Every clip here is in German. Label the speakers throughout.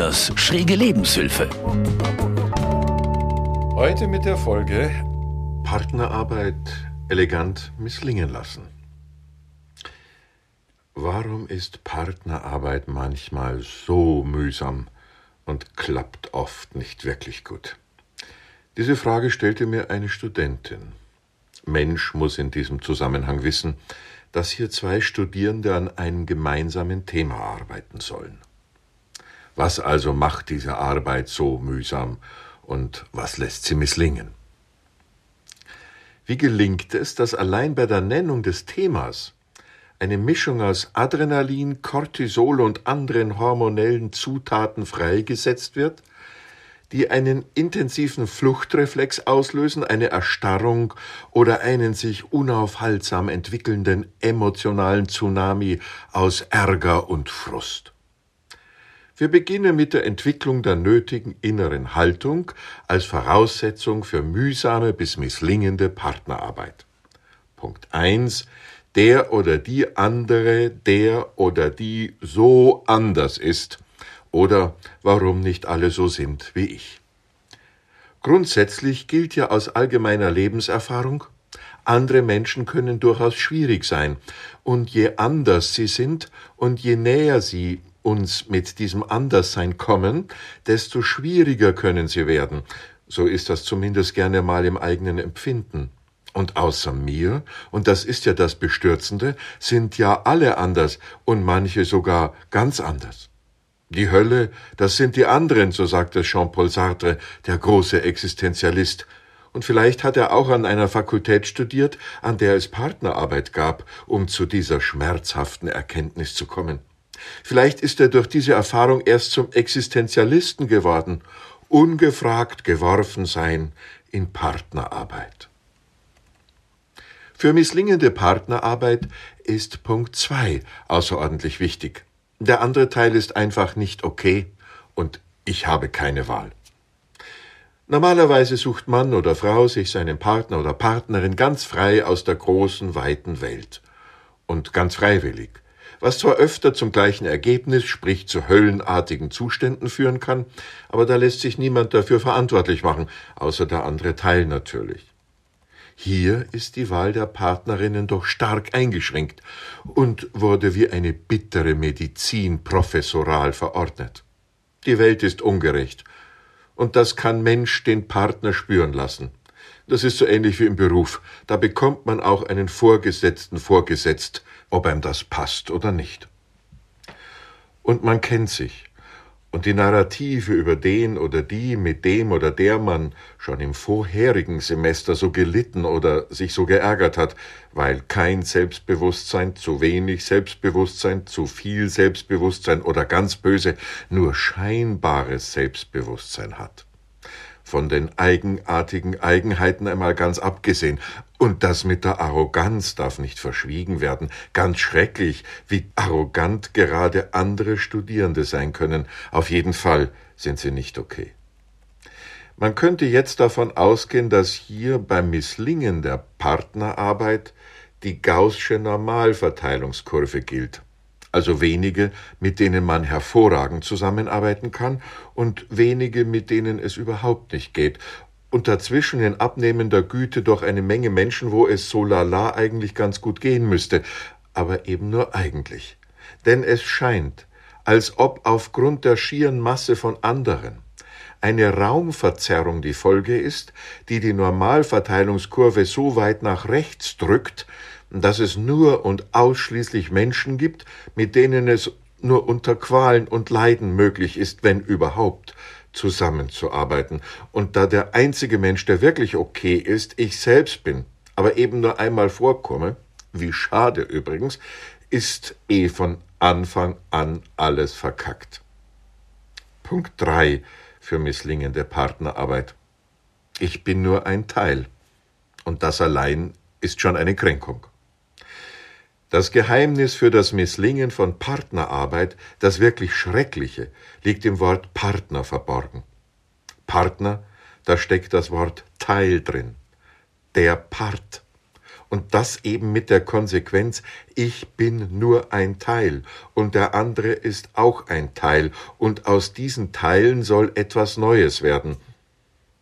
Speaker 1: Kühners schräge Lebenshilfe.
Speaker 2: Heute mit der Folge Partnerarbeit elegant misslingen lassen. Warum ist Partnerarbeit manchmal so mühsam und klappt oft nicht wirklich gut? Diese Frage stellte mir eine Studentin. Mensch muss in diesem Zusammenhang wissen, dass hier zwei Studierende an einem gemeinsamen Thema arbeiten sollen. Was also macht diese Arbeit so mühsam und was lässt sie misslingen? Wie gelingt es, dass allein bei der Nennung des Themas eine Mischung aus Adrenalin, Cortisol und anderen hormonellen Zutaten freigesetzt wird, die einen intensiven Fluchtreflex auslösen, eine Erstarrung oder einen sich unaufhaltsam entwickelnden emotionalen Tsunami aus Ärger und Frust. Wir beginnen mit der Entwicklung der nötigen inneren Haltung als Voraussetzung für mühsame bis misslingende Partnerarbeit. Punkt 1. Der oder die andere, der oder die so anders ist – oder warum nicht alle so sind wie ich. Grundsätzlich gilt ja aus allgemeiner Lebenserfahrung, andere Menschen können durchaus schwierig sein, und je anders sie sind und je näher sie uns mit diesem Anderssein kommen, desto schwieriger können sie werden. So ist das zumindest gerne mal im eigenen Empfinden. Und außer mir, und das ist ja das Bestürzende, sind ja alle anders und manche sogar ganz anders. Die Hölle, das sind die anderen, so sagte Jean-Paul Sartre, der große Existenzialist. Und vielleicht hat er auch an einer Fakultät studiert, an der es Partnerarbeit gab, um zu dieser schmerzhaften Erkenntnis zu kommen. Vielleicht ist er durch diese Erfahrung erst zum Existenzialisten geworden, ungefragt geworfen sein in Partnerarbeit. Für misslingende Partnerarbeit ist Punkt zwei außerordentlich wichtig. Der andere Teil ist einfach nicht okay und ich habe keine Wahl. Normalerweise sucht Mann oder Frau sich seinen Partner oder Partnerin ganz frei aus der großen, weiten Welt. Und ganz freiwillig. Was zwar öfter zum gleichen Ergebnis, sprich zu höllenartigen Zuständen führen kann, aber da lässt sich niemand dafür verantwortlich machen, außer der andere Teil natürlich. Hier ist die Wahl der Partnerinnen doch stark eingeschränkt und wurde wie eine bittere Medizin professoral verordnet. Die Welt ist ungerecht, und das kann Mensch den Partner spüren lassen. Das ist so ähnlich wie im Beruf. Da bekommt man auch einen Vorgesetzten vorgesetzt, ob einem das passt oder nicht. Und man kennt sich und die Narrative über den oder die, mit dem oder der man schon im vorherigen Semester so gelitten oder sich so geärgert hat, weil kein Selbstbewusstsein, zu wenig Selbstbewusstsein, zu viel Selbstbewusstsein oder ganz böse nur scheinbares Selbstbewusstsein hat von den eigenartigen Eigenheiten einmal ganz abgesehen. Und das mit der Arroganz darf nicht verschwiegen werden. Ganz schrecklich, wie arrogant gerade andere Studierende sein können. Auf jeden Fall sind sie nicht okay. Man könnte jetzt davon ausgehen, dass hier beim Misslingen der Partnerarbeit die Gaußsche Normalverteilungskurve gilt also wenige, mit denen man hervorragend zusammenarbeiten kann und wenige, mit denen es überhaupt nicht geht, und dazwischen in abnehmender Güte doch eine Menge Menschen, wo es so lala eigentlich ganz gut gehen müsste, aber eben nur eigentlich. Denn es scheint, als ob aufgrund der schieren Masse von anderen eine Raumverzerrung die Folge ist, die die Normalverteilungskurve so weit nach rechts drückt, dass es nur und ausschließlich Menschen gibt, mit denen es nur unter Qualen und Leiden möglich ist, wenn überhaupt, zusammenzuarbeiten. Und da der einzige Mensch, der wirklich okay ist, ich selbst bin, aber eben nur einmal vorkomme, wie schade übrigens, ist eh von Anfang an alles verkackt. Punkt 3 für misslingende Partnerarbeit. Ich bin nur ein Teil. Und das allein ist schon eine Kränkung. Das Geheimnis für das Misslingen von Partnerarbeit, das wirklich Schreckliche, liegt im Wort Partner verborgen. Partner, da steckt das Wort Teil drin. Der Part. Und das eben mit der Konsequenz, ich bin nur ein Teil und der andere ist auch ein Teil und aus diesen Teilen soll etwas Neues werden.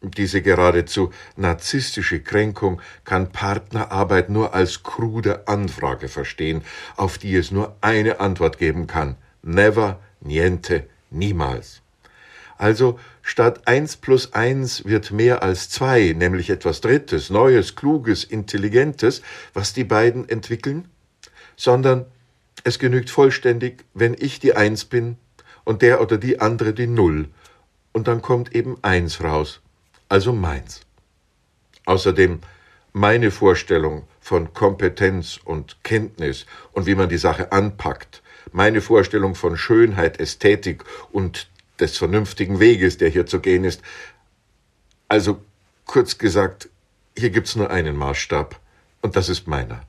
Speaker 2: Diese geradezu narzisstische Kränkung kann Partnerarbeit nur als krude Anfrage verstehen, auf die es nur eine Antwort geben kann. Never, niente, niemals. Also statt eins plus eins wird mehr als zwei, nämlich etwas Drittes, Neues, Kluges, Intelligentes, was die beiden entwickeln, sondern es genügt vollständig, wenn ich die Eins bin und der oder die andere die Null, und dann kommt eben eins raus, also meins. Außerdem meine Vorstellung von Kompetenz und Kenntnis und wie man die Sache anpackt, meine Vorstellung von Schönheit, Ästhetik und des vernünftigen Weges, der hier zu gehen ist. Also kurz gesagt, hier gibt's nur einen Maßstab, und das ist meiner.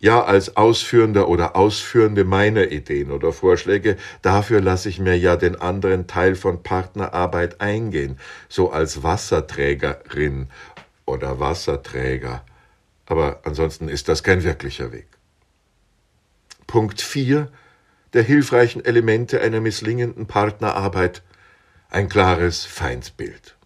Speaker 2: Ja, als Ausführender oder Ausführende meiner Ideen oder Vorschläge, dafür lasse ich mir ja den anderen Teil von Partnerarbeit eingehen, so als Wasserträgerin oder Wasserträger. Aber ansonsten ist das kein wirklicher Weg. Punkt 4 der hilfreichen Elemente einer misslingenden Partnerarbeit ein klares Feindbild.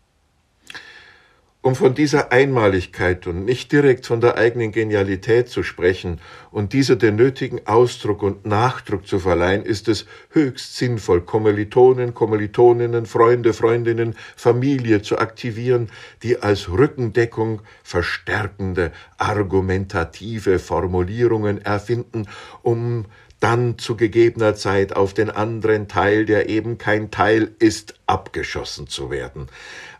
Speaker 2: Um von dieser Einmaligkeit und nicht direkt von der eigenen Genialität zu sprechen und dieser den nötigen Ausdruck und Nachdruck zu verleihen, ist es höchst sinnvoll, Kommilitonen, Kommilitoninnen, Freunde, Freundinnen, Familie zu aktivieren, die als Rückendeckung verstärkende, argumentative Formulierungen erfinden, um dann zu gegebener Zeit auf den anderen Teil, der eben kein Teil ist, abgeschossen zu werden.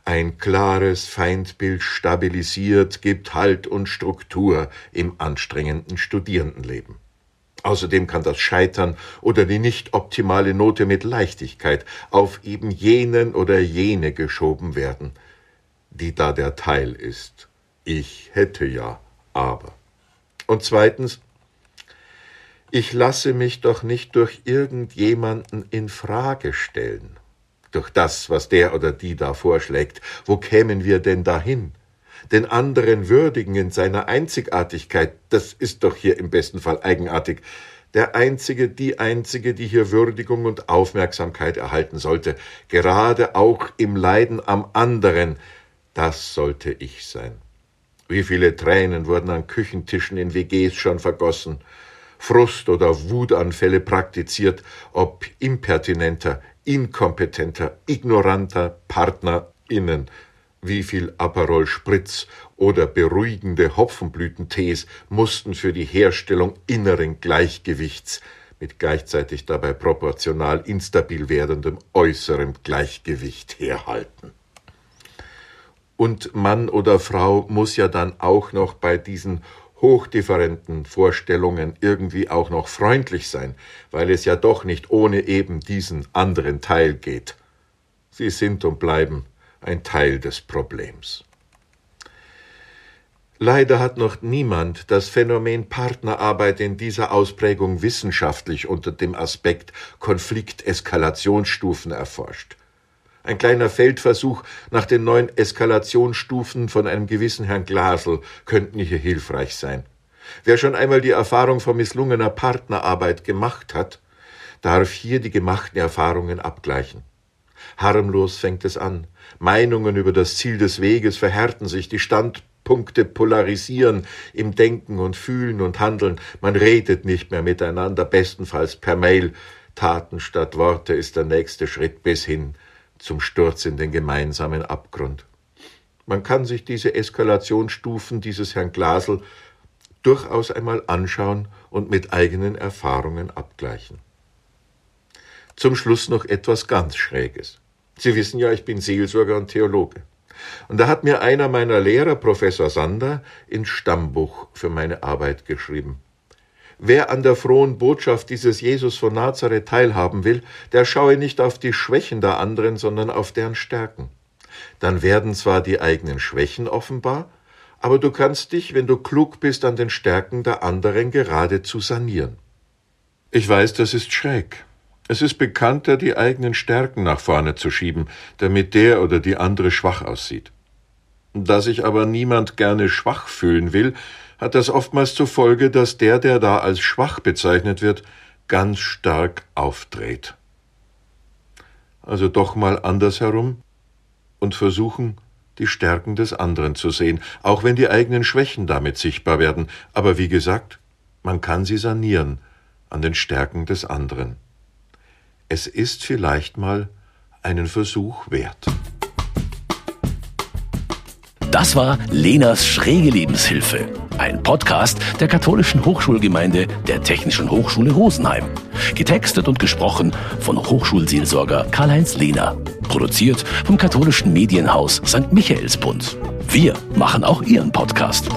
Speaker 2: Ein klares Feindbild stabilisiert, gibt Halt und Struktur im anstrengenden Studierendenleben. Außerdem kann das Scheitern oder die nicht optimale Note mit Leichtigkeit auf eben jenen oder jene geschoben werden, die da der Teil ist. Ich hätte ja, aber. Und zweitens, ich lasse mich doch nicht durch irgendjemanden in Frage stellen. Durch das, was der oder die da vorschlägt. Wo kämen wir denn dahin? Den anderen würdigen in seiner Einzigartigkeit, das ist doch hier im besten Fall eigenartig. Der Einzige, die Einzige, die hier Würdigung und Aufmerksamkeit erhalten sollte, gerade auch im Leiden am anderen, das sollte ich sein. Wie viele Tränen wurden an Küchentischen in WGs schon vergossen, Frust- oder Wutanfälle praktiziert, ob impertinenter, inkompetenter, ignoranter PartnerInnen. Wie viel Aperol Spritz oder beruhigende Hopfenblütentees mussten für die Herstellung inneren Gleichgewichts mit gleichzeitig dabei proportional instabil werdendem äußerem Gleichgewicht herhalten. Und Mann oder Frau muss ja dann auch noch bei diesen hochdifferenten Vorstellungen irgendwie auch noch freundlich sein, weil es ja doch nicht ohne eben diesen anderen Teil geht. Sie sind und bleiben ein Teil des Problems. Leider hat noch niemand das Phänomen Partnerarbeit in dieser Ausprägung wissenschaftlich unter dem Aspekt Konflikteskalationsstufen erforscht. Ein kleiner Feldversuch nach den neuen Eskalationsstufen von einem gewissen Herrn Glasel könnten hier hilfreich sein. Wer schon einmal die Erfahrung von misslungener Partnerarbeit gemacht hat, darf hier die gemachten Erfahrungen abgleichen. Harmlos fängt es an. Meinungen über das Ziel des Weges verhärten sich, die Standpunkte polarisieren im Denken und Fühlen und Handeln. Man redet nicht mehr miteinander, bestenfalls per Mail. Taten statt Worte ist der nächste Schritt bis hin zum Sturz in den gemeinsamen Abgrund. Man kann sich diese Eskalationsstufen dieses Herrn Glasel durchaus einmal anschauen und mit eigenen Erfahrungen abgleichen. Zum Schluss noch etwas ganz Schräges. Sie wissen ja, ich bin Seelsorger und Theologe. Und da hat mir einer meiner Lehrer, Professor Sander, ins Stammbuch für meine Arbeit geschrieben. Wer an der frohen Botschaft dieses Jesus von Nazareth teilhaben will, der schaue nicht auf die Schwächen der anderen, sondern auf deren Stärken. Dann werden zwar die eigenen Schwächen offenbar, aber du kannst dich, wenn du klug bist, an den Stärken der anderen geradezu sanieren. Ich weiß, das ist schräg. Es ist bekannter, die eigenen Stärken nach vorne zu schieben, damit der oder die andere schwach aussieht. Da sich aber niemand gerne schwach fühlen will, hat das oftmals zur Folge, dass der, der da als schwach bezeichnet wird, ganz stark aufdreht. Also doch mal andersherum und versuchen, die Stärken des anderen zu sehen, auch wenn die eigenen Schwächen damit sichtbar werden. Aber wie gesagt, man kann sie sanieren an den Stärken des anderen. Es ist vielleicht mal einen Versuch wert.
Speaker 1: Das war Lenas schräge Lebenshilfe, ein Podcast der katholischen Hochschulgemeinde der Technischen Hochschule Rosenheim. Getextet und gesprochen von Hochschulseelsorger Karl-Heinz Lehner. Produziert vom katholischen Medienhaus St. Michaelsbund. Wir machen auch Ihren Podcast.